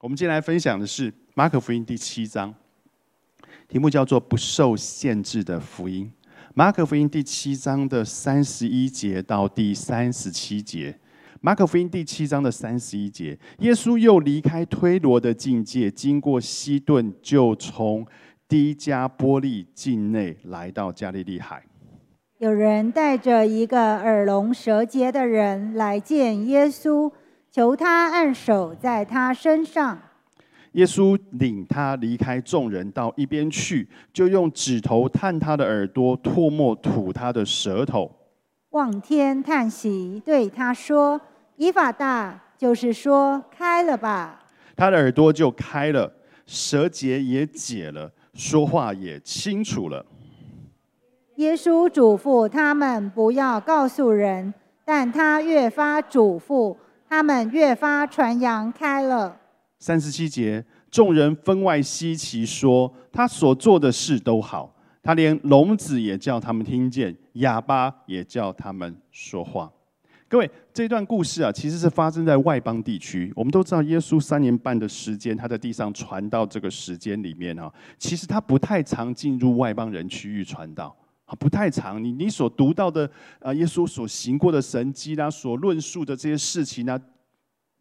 我们今天来分享的是马可福音第七章，题目叫做“不受限制的福音”。马可福音第七章的三十一节到第三十七节。马可福音第七章的三十一节，耶稣又离开推罗的境界，经过西顿，就从低加波利境内来到加利利海。有人带着一个耳聋舌结的人来见耶稣，求他按手在他身上。耶稣领他离开众人，到一边去，就用指头探他的耳朵，唾沫吐他的舌头。望天叹息，对他说：“以法大，就是说开了吧。”他的耳朵就开了，舌结也解了，说话也清楚了。耶稣嘱咐他们不要告诉人，但他越发嘱咐，他们越发传扬开了。三十七节，众人分外稀奇，说他所做的事都好。他连聋子也叫他们听见，哑巴也叫他们说话。各位，这段故事啊，其实是发生在外邦地区。我们都知道，耶稣三年半的时间，他在地上传道这个时间里面啊，其实他不太常进入外邦人区域传道啊，不太长。你你所读到的啊，耶稣所行过的神迹啦，所论述的这些事情呢？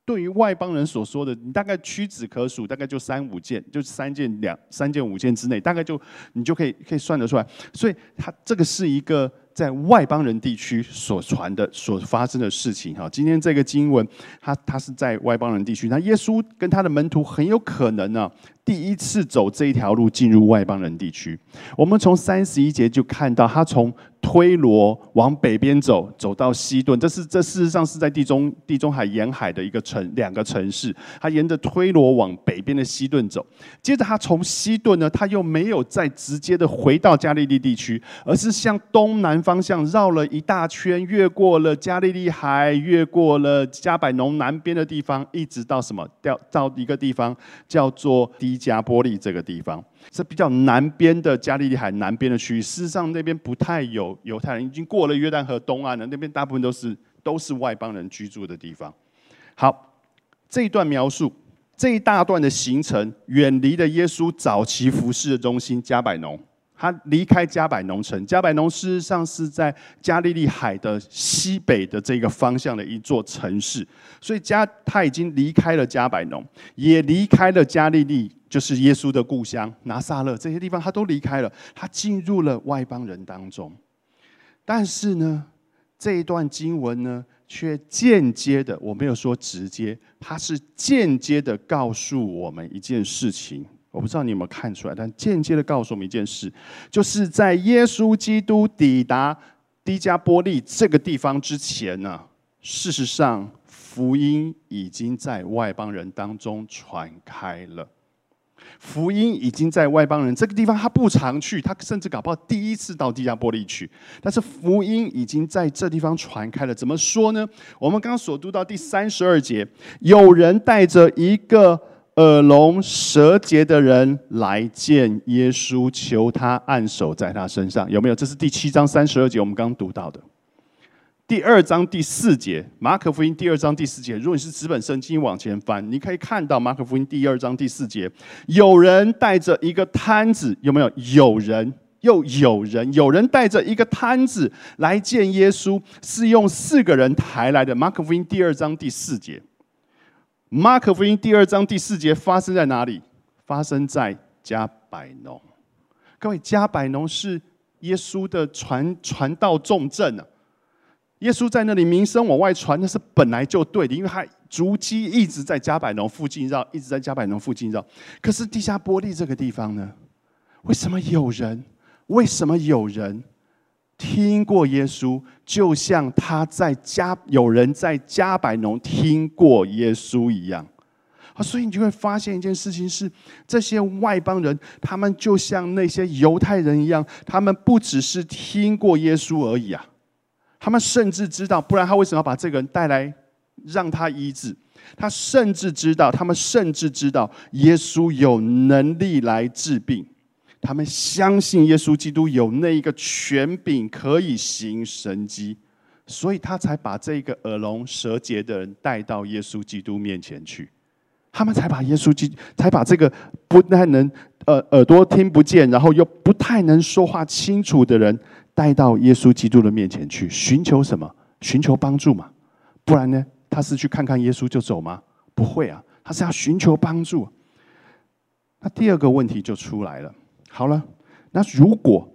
对于外邦人所说的，你大概屈指可数，大概就三五件，就三件两三件五件之内，大概就你就可以可以算得出来。所以，他这个是一个在外邦人地区所传的、所发生的事情。哈，今天这个经文，他他是在外邦人地区，那耶稣跟他的门徒很有可能呢。第一次走这一条路进入外邦人地区，我们从三十一节就看到他从推罗往北边走，走到西顿，这是这事实上是在地中地中海沿海的一个城两个城市。他沿着推罗往北边的西顿走，接着他从西顿呢，他又没有再直接的回到加利利地区，而是向东南方向绕了一大圈，越过了加利利海，越过了加百农南边的地方，一直到什么？掉到一个地方叫做加波利这个地方是比较南边的加利利海南边的区域，事实上那边不太有犹太人，已经过了约旦河东岸了，那边大部分都是都是外邦人居住的地方。好，这一段描述这一大段的行程，远离了耶稣早期服饰的中心加百农。他离开加百农城，加百农事实上是在加利利海的西北的这个方向的一座城市，所以加他已经离开了加百农，也离开了加利利，就是耶稣的故乡拿撒勒这些地方，他都离开了，他进入了外邦人当中。但是呢，这一段经文呢，却间接的，我没有说直接，它是间接的告诉我们一件事情。我不知道你有没有看出来，但间接的告诉我们一件事，就是在耶稣基督抵达迪加波利这个地方之前呢，事实上福音已经在外邦人当中传开了。福音已经在外邦人这个地方，他不常去，他甚至搞不好第一次到迪加波利去。但是福音已经在这地方传开了。怎么说呢？我们刚刚所读到第三十二节，有人带着一个。耳聋舌结的人来见耶稣，求他按手在他身上，有没有？这是第七章三十二节，我们刚读到的。第二章第四节，马可福音第二章第四节。如果你是纸本圣经往前翻，你可以看到马可福音第二章第四节，有人带着一个摊子，有没有？有人又有人，有人带着一个摊子来见耶稣，是用四个人抬来的。马可福音第二章第四节。马可福音第二章第四节发生在哪里？发生在加百农。各位，加百农是耶稣的传传道重镇啊！耶稣在那里名声往外传，那是本来就对的，因为他足迹一直在加百农附近绕，一直在加百农附近绕。可是地下玻璃这个地方呢？为什么有人？为什么有人？听过耶稣，就像他在加有人在加百农听过耶稣一样啊！所以你就会发现一件事情是：这些外邦人，他们就像那些犹太人一样，他们不只是听过耶稣而已啊！他们甚至知道，不然他为什么要把这个人带来让他医治？他甚至知道，他们甚至知道耶稣有能力来治病。他们相信耶稣基督有那一个权柄可以行神迹，所以他才把这个耳聋舌结的人带到耶稣基督面前去。他们才把耶稣基，才把这个不太能呃耳朵听不见，然后又不太能说话清楚的人带到耶稣基督的面前去，寻求什么？寻求帮助嘛？不然呢？他是去看看耶稣就走吗？不会啊，他是要寻求帮助。那第二个问题就出来了。好了，那如果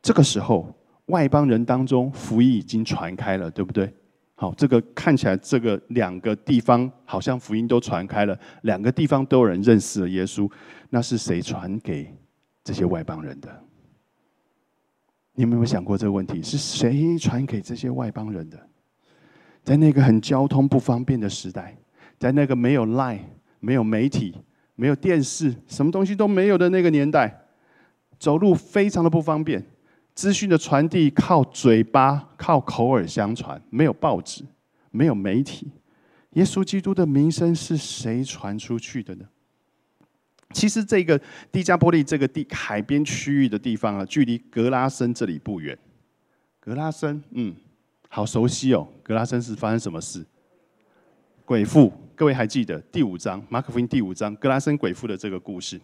这个时候外邦人当中福音已经传开了，对不对？好，这个看起来这个两个地方好像福音都传开了，两个地方都有人认识了耶稣。那是谁传给这些外邦人的？你有没有想过这个问题？是谁传给这些外邦人的？在那个很交通不方便的时代，在那个没有 Line、没有媒体、没有电视、什么东西都没有的那个年代，走路非常的不方便。资讯的传递靠嘴巴、靠口耳相传，没有报纸，没有媒体。耶稣基督的名声是谁传出去的呢？其实，这个迪加波利这个地海边区域的地方啊，距离格拉森这里不远。格拉森，嗯，好熟悉哦。格拉森是发生什么事？鬼父，各位还记得第五章马可福音第五章格拉森鬼父的这个故事？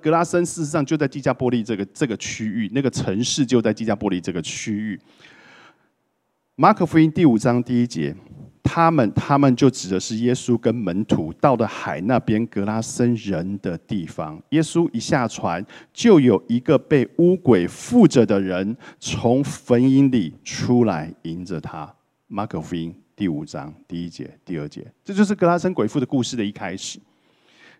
格拉森事实上就在基加波利这个这个区域，那个城市就在基加波利这个区域。马可福音第五章第一节，他们他们就指的是耶稣跟门徒到了海那边格拉森人的地方。耶稣一下船，就有一个被乌鬼附着的人从坟茔里出来迎着他。马可福音第五章第一节、第二节，这就是格拉森鬼父的故事的一开始。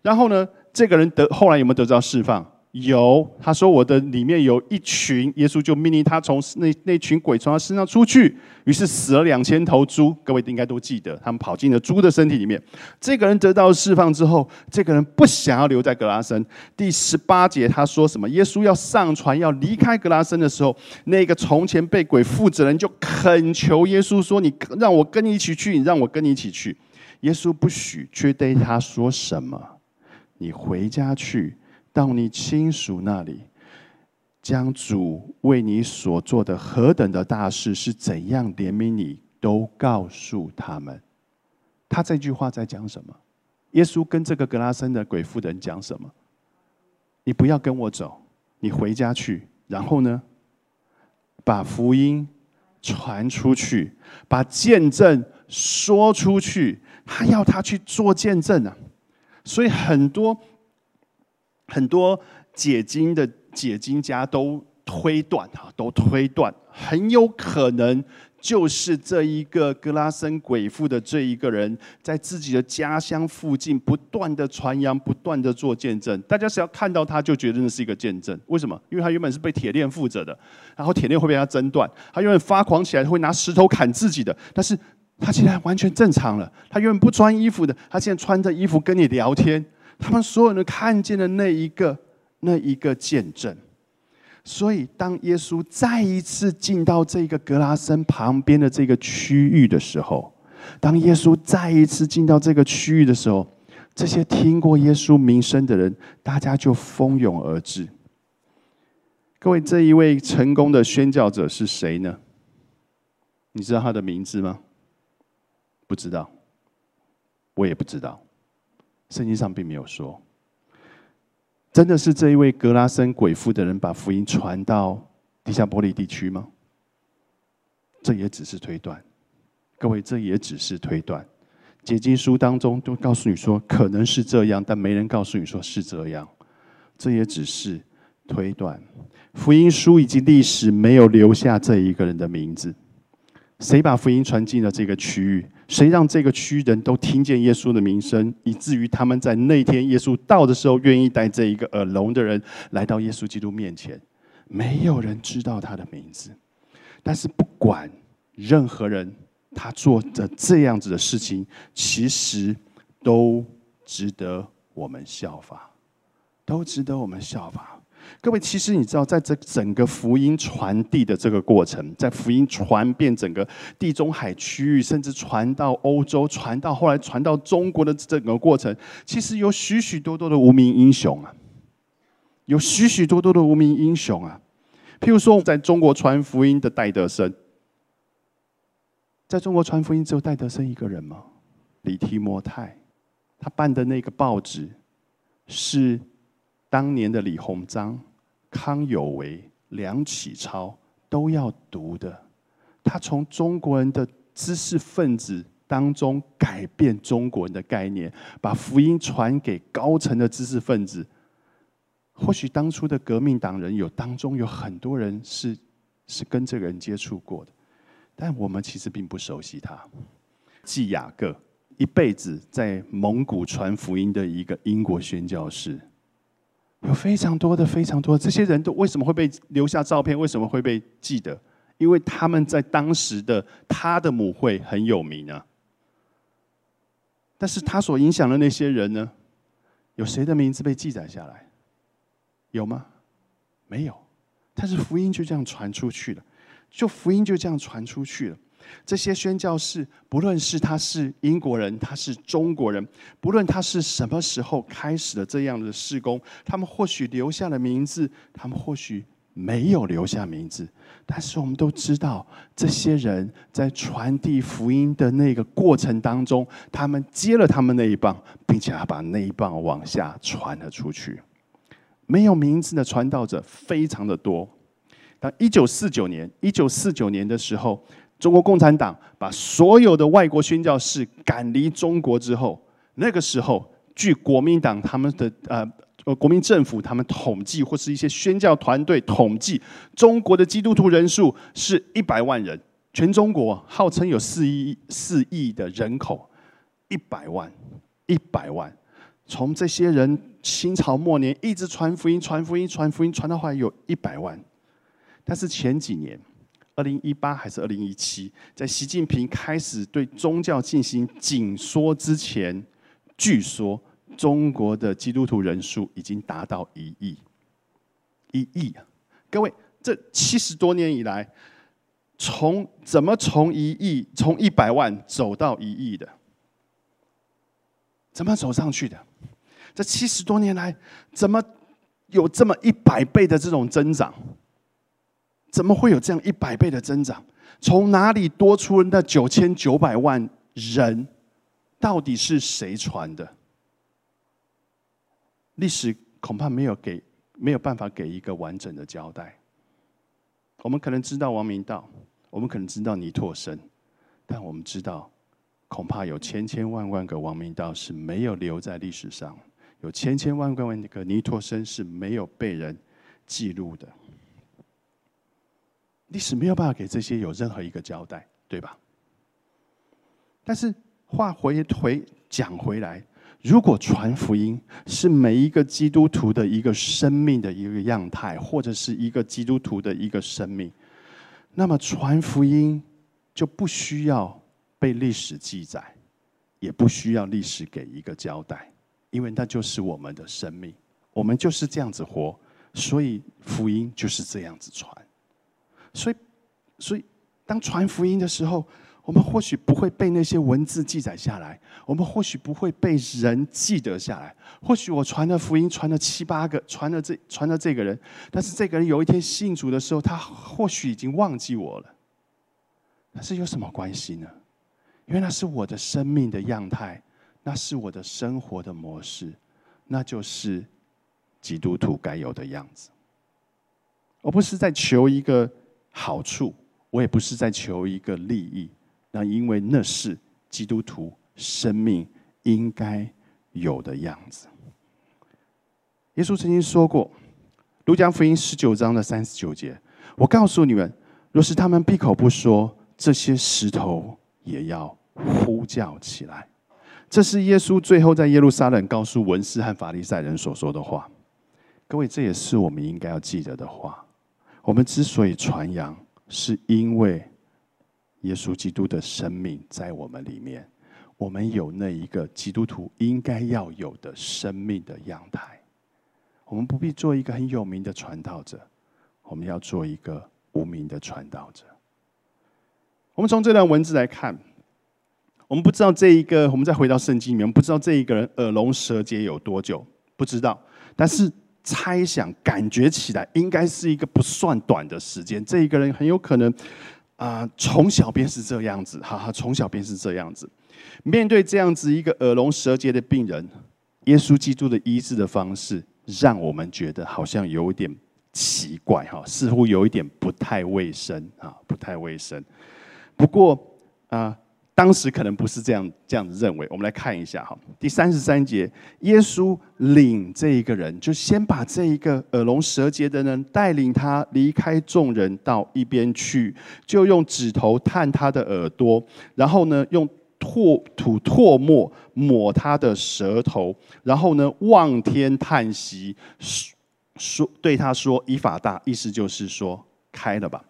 然后呢？这个人得后来有没有得到释放？有，他说我的里面有一群，耶稣就命令他从那那群鬼从他身上出去，于是死了两千头猪。各位应该都记得，他们跑进了猪的身体里面。这个人得到释放之后，这个人不想要留在格拉森。第十八节他说什么？耶稣要上船要离开格拉森的时候，那个从前被鬼附着人就恳求耶稣说：“你让我跟你一起去，你让我跟你一起去。”耶稣不许，却对他说什么？你回家去，到你亲属那里，将主为你所做的何等的大事是怎样怜悯你，都告诉他们。他这句话在讲什么？耶稣跟这个格拉森的鬼妇人讲什么？你不要跟我走，你回家去，然后呢，把福音传出去，把见证说出去。他要他去做见证啊！所以很多很多解经的解经家都推断哈，都推断很有可能就是这一个格拉森鬼父的这一个人，在自己的家乡附近不断的传扬，不断的做见证。大家只要看到他就觉得那是一个见证。为什么？因为他原本是被铁链附着的，然后铁链会被他挣断，他原本发狂起来会拿石头砍自己的，但是。他现在完全正常了。他原本不穿衣服的，他现在穿着衣服跟你聊天。他们所有人看见的那一个、那一个见证。所以，当耶稣再一次进到这个格拉森旁边的这个区域的时候，当耶稣再一次进到这个区域的时候，这些听过耶稣名声的人，大家就蜂拥而至。各位，这一位成功的宣教者是谁呢？你知道他的名字吗？不知道，我也不知道，圣经上并没有说。真的是这一位格拉森鬼父的人把福音传到地下玻璃地区吗？这也只是推断，各位，这也只是推断。解经书当中都告诉你说可能是这样，但没人告诉你说是这样。这也只是推断。福音书以及历史没有留下这一个人的名字。谁把福音传进了这个区域？谁让这个区域人都听见耶稣的名声，以至于他们在那天耶稣到的时候，愿意带这一个耳聋的人来到耶稣基督面前？没有人知道他的名字，但是不管任何人，他做的这样子的事情，其实都值得我们效法，都值得我们效法。各位，其实你知道，在这整个福音传递的这个过程，在福音传遍整个地中海区域，甚至传到欧洲，传到后来传到中国的整个过程，其实有许许多多的无名英雄啊，有许许多多的无名英雄啊。譬如说，在中国传福音的戴德生，在中国传福音只有戴德生一个人吗？李提摩太，他办的那个报纸是当年的李鸿章、康有为、梁启超都要读的。他从中国人的知识分子当中改变中国人的概念，把福音传给高层的知识分子。或许当初的革命党人有当中有很多人是是跟这个人接触过的，但我们其实并不熟悉他。季雅各一辈子在蒙古传福音的一个英国宣教士，有非常多的非常多这些人都为什么会被留下照片？为什么会被记得？因为他们在当时的他的母会很有名啊。但是他所影响的那些人呢？有谁的名字被记载下来？有吗？没有，但是福音就这样传出去了，就福音就这样传出去了。这些宣教士，不论是他是英国人，他是中国人，不论他是什么时候开始的这样的事工，他们或许留下了名字，他们或许没有留下名字，但是我们都知道，这些人在传递福音的那个过程当中，他们接了他们那一棒，并且还把那一棒往下传了出去。没有名字的传道者非常的多。当一九四九年，一九四九年的时候，中国共产党把所有的外国宣教士赶离中国之后，那个时候，据国民党他们的呃呃国民政府他们统计，或是一些宣教团队统计，中国的基督徒人数是一百万人。全中国号称有四亿四亿的人口，一百万，一百万。从这些人清朝末年一直传福音、传福音、传福音，传到后来有一百万。但是前几年，二零一八还是二零一七，在习近平开始对宗教进行紧缩之前，据说中国的基督徒人数已经达到一亿。一亿啊！各位，这七十多年以来，从怎么从一亿、从一百万走到一亿的？怎么走上去的？这七十多年来，怎么有这么一百倍的这种增长？怎么会有这样一百倍的增长？从哪里多出那九千九百万人？到底是谁传的？历史恐怕没有给没有办法给一个完整的交代。我们可能知道王明道，我们可能知道尼拓生，但我们知道，恐怕有千千万万个王明道是没有留在历史上。有千千万万个尼托生是没有被人记录的，历史没有办法给这些有任何一个交代，对吧？但是话回回讲回来，如果传福音是每一个基督徒的一个生命的一个样态，或者是一个基督徒的一个生命，那么传福音就不需要被历史记载，也不需要历史给一个交代。因为那就是我们的生命，我们就是这样子活，所以福音就是这样子传。所以，所以当传福音的时候，我们或许不会被那些文字记载下来，我们或许不会被人记得下来。或许我传的福音传了七八个，传了这传了这个人，但是这个人有一天信主的时候，他或许已经忘记我了。但是有什么关系呢？因为那是我的生命的样态。那是我的生活的模式，那就是基督徒该有的样子。我不是在求一个好处，我也不是在求一个利益。那因为那是基督徒生命应该有的样子。耶稣曾经说过，《路加福音》十九章的三十九节：“我告诉你们，若是他们闭口不说，这些石头也要呼叫起来。”这是耶稣最后在耶路撒冷告诉文士和法利赛人所说的话。各位，这也是我们应该要记得的话。我们之所以传扬，是因为耶稣基督的生命在我们里面，我们有那一个基督徒应该要有的生命的样态。我们不必做一个很有名的传道者，我们要做一个无名的传道者。我们从这段文字来看。我们不知道这一个，我们再回到圣经里面，不知道这一个人耳聋舌结有多久，不知道。但是猜想、感觉起来，应该是一个不算短的时间。这一个人很有可能啊，从小便是这样子，哈哈，从小便是这样子。面对这样子一个耳聋舌结的病人，耶稣基督的医治的方式，让我们觉得好像有点奇怪哈，似乎有一点不太卫生啊，不太卫生。不过啊。当时可能不是这样这样子认为。我们来看一下哈，第三十三节，耶稣领这一个人，就先把这一个耳聋舌结的人带领他离开众人到一边去，就用指头探他的耳朵，然后呢，用唾吐唾沫抹他的舌头，然后呢，望天叹息，说对他说：“以法大。”意思就是说开了吧。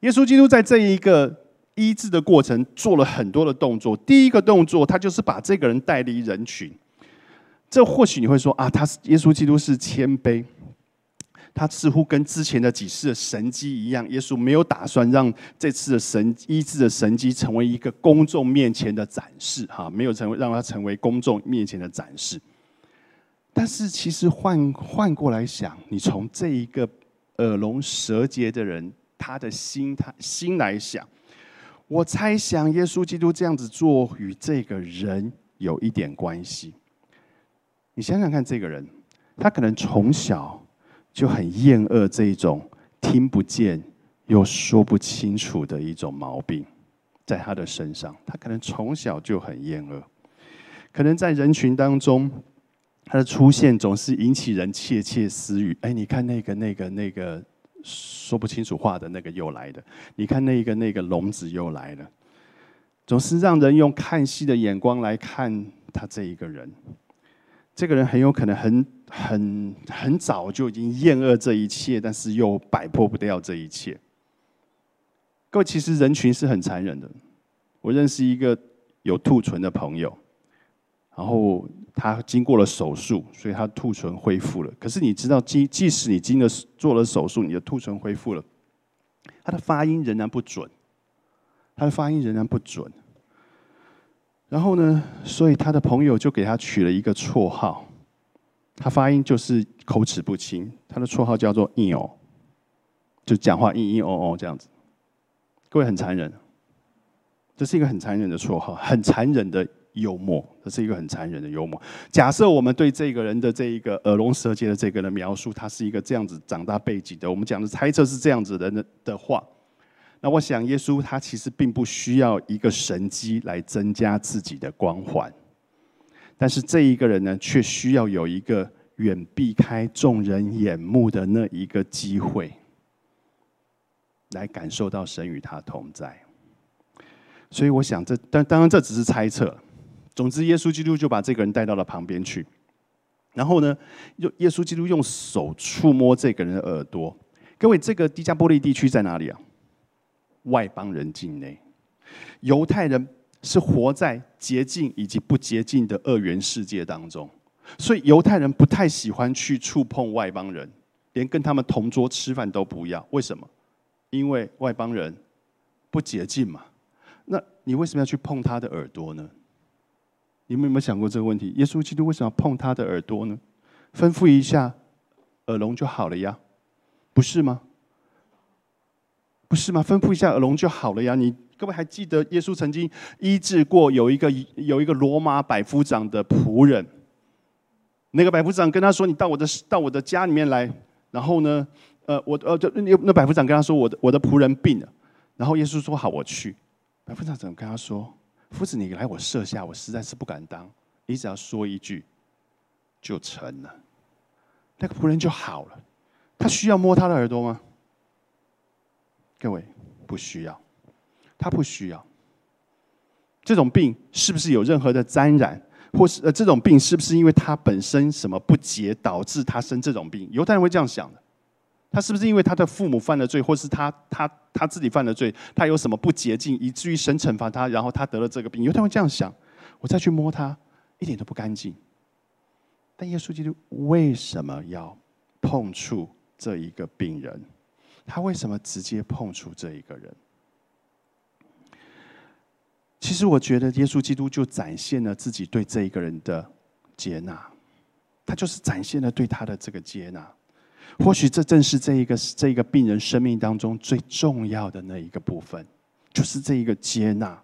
耶稣基督在这一个。医治的过程做了很多的动作。第一个动作，他就是把这个人带离人群。这或许你会说啊，他是耶稣基督是谦卑，他似乎跟之前的几次的神迹一样，耶稣没有打算让这次的神医治的神迹成为一个公众面前的展示，哈，没有成为让他成为公众面前的展示。但是其实换换过来想，你从这一个耳聋舌结的人他的心他心来想。我猜想，耶稣基督这样子做与这个人有一点关系。你想想看，这个人，他可能从小就很厌恶这一种听不见又说不清楚的一种毛病，在他的身上，他可能从小就很厌恶。可能在人群当中，他的出现总是引起人窃窃私语。哎，你看那个、那个、那个。说不清楚话的那个又来了，你看那个那个聋子又来了，总是让人用看戏的眼光来看他这一个人。这个人很有可能很很很早就已经厌恶这一切，但是又摆脱不掉这一切。各位，其实人群是很残忍的。我认识一个有兔唇的朋友，然后。他经过了手术，所以他兔唇恢复了。可是你知道，即即使你经了做了手术，你的兔唇恢复了，他的发音仍然不准，他的发音仍然不准。然后呢，所以他的朋友就给他取了一个绰号，他发音就是口齿不清，他的绰号叫做“硬哦”，就讲话“硬硬哦哦”这样子。各位很残忍，这是一个很残忍的绰号，很残忍的。幽默，这是一个很残忍的幽默。假设我们对这个人的这一个耳聋舌结的这个人描述，他是一个这样子长大背景的，我们讲的猜测是这样子的的话，那我想耶稣他其实并不需要一个神机来增加自己的光环，但是这一个人呢，却需要有一个远避开众人眼目的那一个机会，来感受到神与他同在。所以我想，这但当然这只是猜测。总之，耶稣基督就把这个人带到了旁边去，然后呢，用耶稣基督用手触摸这个人的耳朵。各位，这个迪加波利地区在哪里啊？外邦人境内，犹太人是活在洁净以及不洁净的二元世界当中，所以犹太人不太喜欢去触碰外邦人，连跟他们同桌吃饭都不要。为什么？因为外邦人不洁净嘛。那你为什么要去碰他的耳朵呢？你们有没有想过这个问题？耶稣基督为什么要碰他的耳朵呢？吩咐一下，耳聋就好了呀，不是吗？不是吗？吩咐一下耳聋就好了呀。你各位还记得耶稣曾经医治过有一个有一个罗马百夫长的仆人？那个百夫长跟他说：“你到我的到我的家里面来。”然后呢，呃，我呃，就那那百夫长跟他说：“我的我的仆人病了。”然后耶稣说：“好，我去。”百夫长怎么跟他说？夫子，你来我舍下，我实在是不敢当。你只要说一句，就成了。那个仆人就好了。他需要摸他的耳朵吗？各位，不需要。他不需要。这种病是不是有任何的沾染，或是呃，这种病是不是因为他本身什么不洁导致他生这种病？犹太人会这样想的。他是不是因为他的父母犯了罪，或是他他他自己犯了罪，他有什么不洁净，以至于神惩罚他，然后他得了这个病？犹太会这样想：我再去摸他，一点都不干净。但耶稣基督为什么要碰触这一个病人？他为什么直接碰触这一个人？其实我觉得耶稣基督就展现了自己对这一个人的接纳，他就是展现了对他的这个接纳。或许这正是这一个这一个病人生命当中最重要的那一个部分，就是这一个接纳。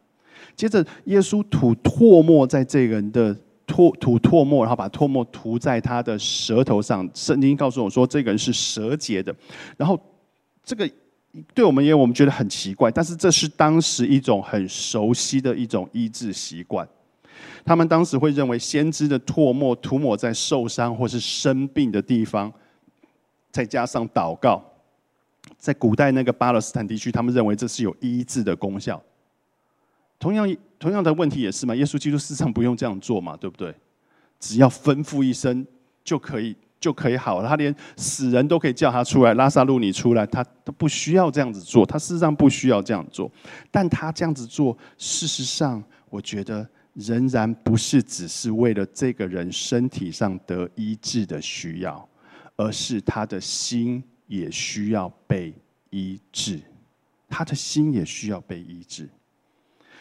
接着，耶稣吐唾沫在这个人的唾吐唾沫，然后把唾沫涂在他的舌头上。圣经告诉我说，这个人是舌结的。然后，这个对我们也我们觉得很奇怪，但是这是当时一种很熟悉的一种医治习惯。他们当时会认为，先知的唾沫涂抹在受伤或是生病的地方，再加上祷告，在古代那个巴勒斯坦地区，他们认为这是有医治的功效。同样，同样的问题也是嘛？耶稣基督事实上不用这样做嘛，对不对？只要吩咐一声就可以，就可以好了。他连死人都可以叫他出来，拉萨路你出来，他都不需要这样子做。他事实上不需要这样做，但他这样子做，事实上我觉得。仍然不是只是为了这个人身体上得医治的需要，而是他的心也需要被医治，他的心也需要被医治。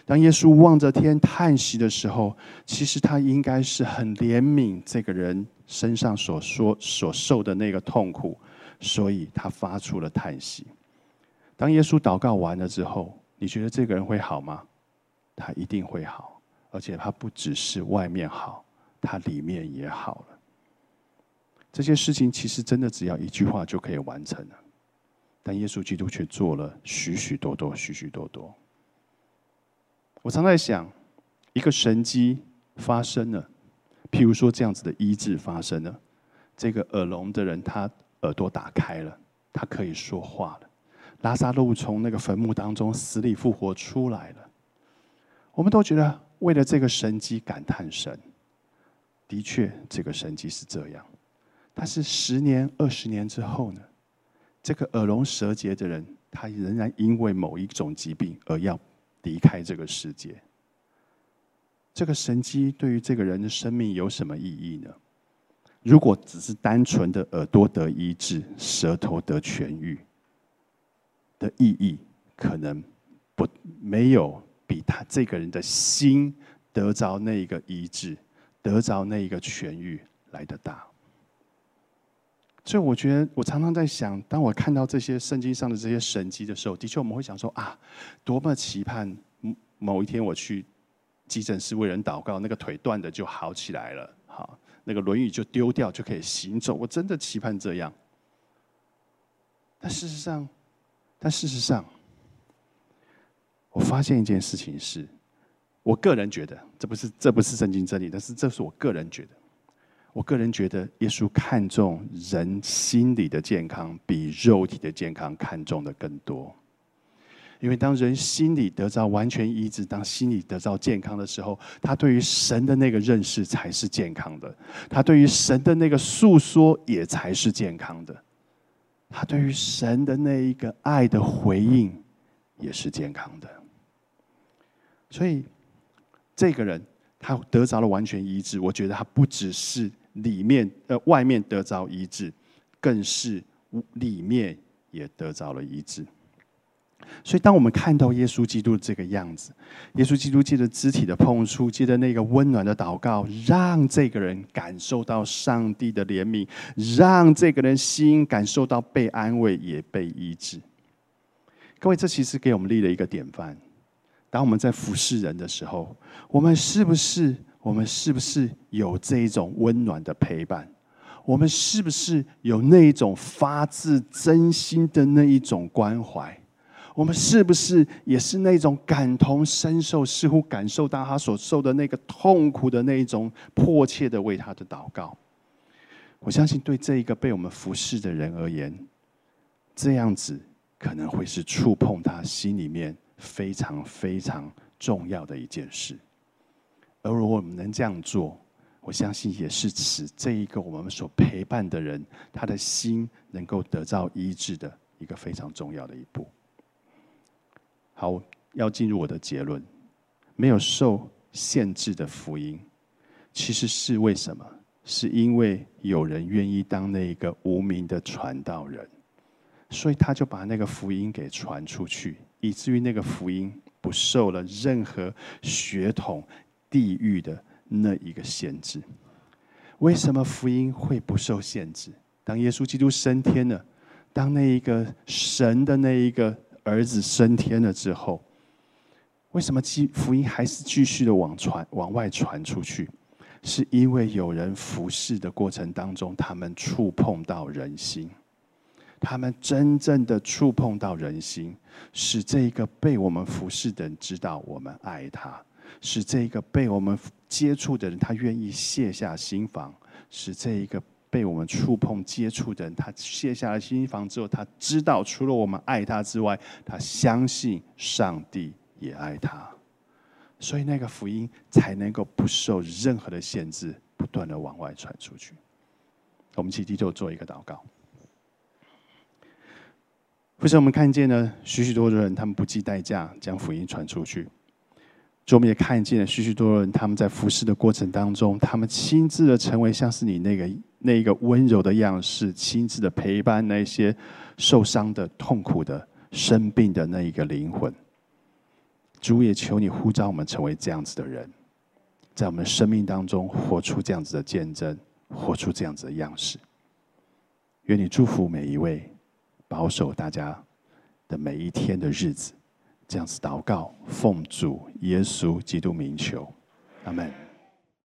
当耶稣望着天叹息的时候，其实他应该是很怜悯这个人身上所说所受的那个痛苦，所以他发出了叹息。当耶稣祷告完了之后，你觉得这个人会好吗？他一定会好。而且他不只是外面好，他里面也好了。这些事情其实真的只要一句话就可以完成了，但耶稣基督却做了许许多多、许许多多。我常在想，一个神迹发生了，譬如说这样子的医治发生了，这个耳聋的人他耳朵打开了，他可以说话了；拉萨路从那个坟墓当中死里复活出来了，我们都觉得。为了这个神迹感叹神，的确，这个神迹是这样。但是十年、二十年之后呢？这个耳聋舌结的人，他仍然因为某一种疾病而要离开这个世界。这个神迹对于这个人的生命有什么意义呢？如果只是单纯的耳朵得医治、舌头得痊愈的意义，可能不没有。比他这个人的心得着那一个医治，得着那一个痊愈来的大。所以我觉得，我常常在想，当我看到这些圣经上的这些神迹的时候，的确我们会想说啊，多么期盼某一天我去急诊室为人祷告，那个腿断的就好起来了，好，那个轮椅就丢掉就可以行走。我真的期盼这样。但事实上，但事实上。我发现一件事情是，我个人觉得这不是这不是圣经真理，但是这是我个人觉得，我个人觉得耶稣看重人心理的健康，比肉体的健康看重的更多。因为当人心里得到完全医治，当心理得到健康的时候，他对于神的那个认识才是健康的，他对于神的那个诉说也才是健康的，他对于神的那一个爱的回应也是健康的。所以，这个人他得着了完全医治。我觉得他不只是里面呃外面得着医治，更是里面也得着了医治。所以，当我们看到耶稣基督这个样子，耶稣基督借着肢体的碰触，借着那个温暖的祷告，让这个人感受到上帝的怜悯，让这个人心感受到被安慰，也被医治。各位，这其实给我们立了一个典范。当我们在服侍人的时候，我们是不是我们是不是有这一种温暖的陪伴？我们是不是有那一种发自真心的那一种关怀？我们是不是也是那种感同身受，似乎感受到他所受的那个痛苦的那一种迫切的为他的祷告？我相信，对这一个被我们服侍的人而言，这样子可能会是触碰他心里面。非常非常重要的一件事，而如果我们能这样做，我相信也是使这一个我们所陪伴的人，他的心能够得到医治的一个非常重要的一步。好，要进入我的结论，没有受限制的福音，其实是为什么？是因为有人愿意当那一个无名的传道人，所以他就把那个福音给传出去。以至于那个福音不受了任何血统、地狱的那一个限制。为什么福音会不受限制？当耶稣基督升天了，当那一个神的那一个儿子升天了之后，为什么基福音还是继续的往传往外传出去？是因为有人服侍的过程当中，他们触碰到人心，他们真正的触碰到人心，使这个被我们服侍的人知道我们爱他，使这一个被我们接触的人他愿意卸下心防，使这一个被我们触碰接触的人他卸下了心防之后，他知道除了我们爱他之外，他相信上帝也爱他。所以那个福音才能够不受任何的限制，不断的往外传出去。我们起低头做一个祷告。不是我们看见呢，许许多多人他们不计代价将福音传出去。就我们也看见了许许多多人他们在服侍的过程当中，他们亲自的成为像是你那个那一个温柔的样式，亲自的陪伴那些受伤的、痛苦的、生病的那一个灵魂。主也求你呼召我们成为这样子的人，在我们生命当中活出这样子的见证，活出这样子的样式。愿你祝福每一位，保守大家的每一天的日子。这样子祷告，奉主耶稣基督名求，阿门。